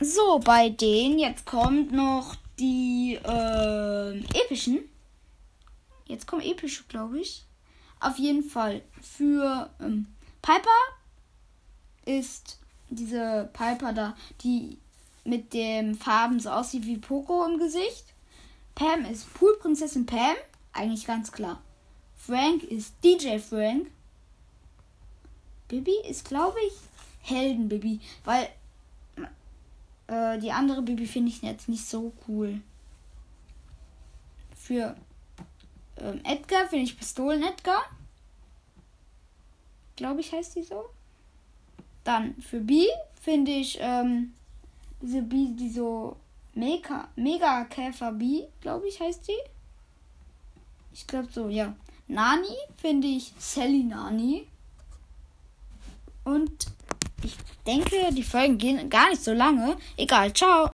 So, bei denen, jetzt kommt noch die äh, epischen. Jetzt kommen epische, glaube ich. Auf jeden Fall für ähm, Piper ist diese Piper da, die mit den Farben so aussieht wie Poco im Gesicht. Pam ist Poolprinzessin Pam, eigentlich ganz klar. Frank ist DJ Frank. Bibi ist, glaube ich, Helden Bibi, weil äh, die andere Bibi finde ich jetzt nicht so cool. Für ähm, Edgar finde ich Pistolen Edgar. Glaube ich, heißt die so. Dann für B finde ich ähm, diese B, die so Mega, Mega Käfer B, glaube ich, heißt die. Ich glaube so, ja. Nani finde ich Sally Nani. Und denke, die Folgen gehen gar nicht so lange. Egal, ciao.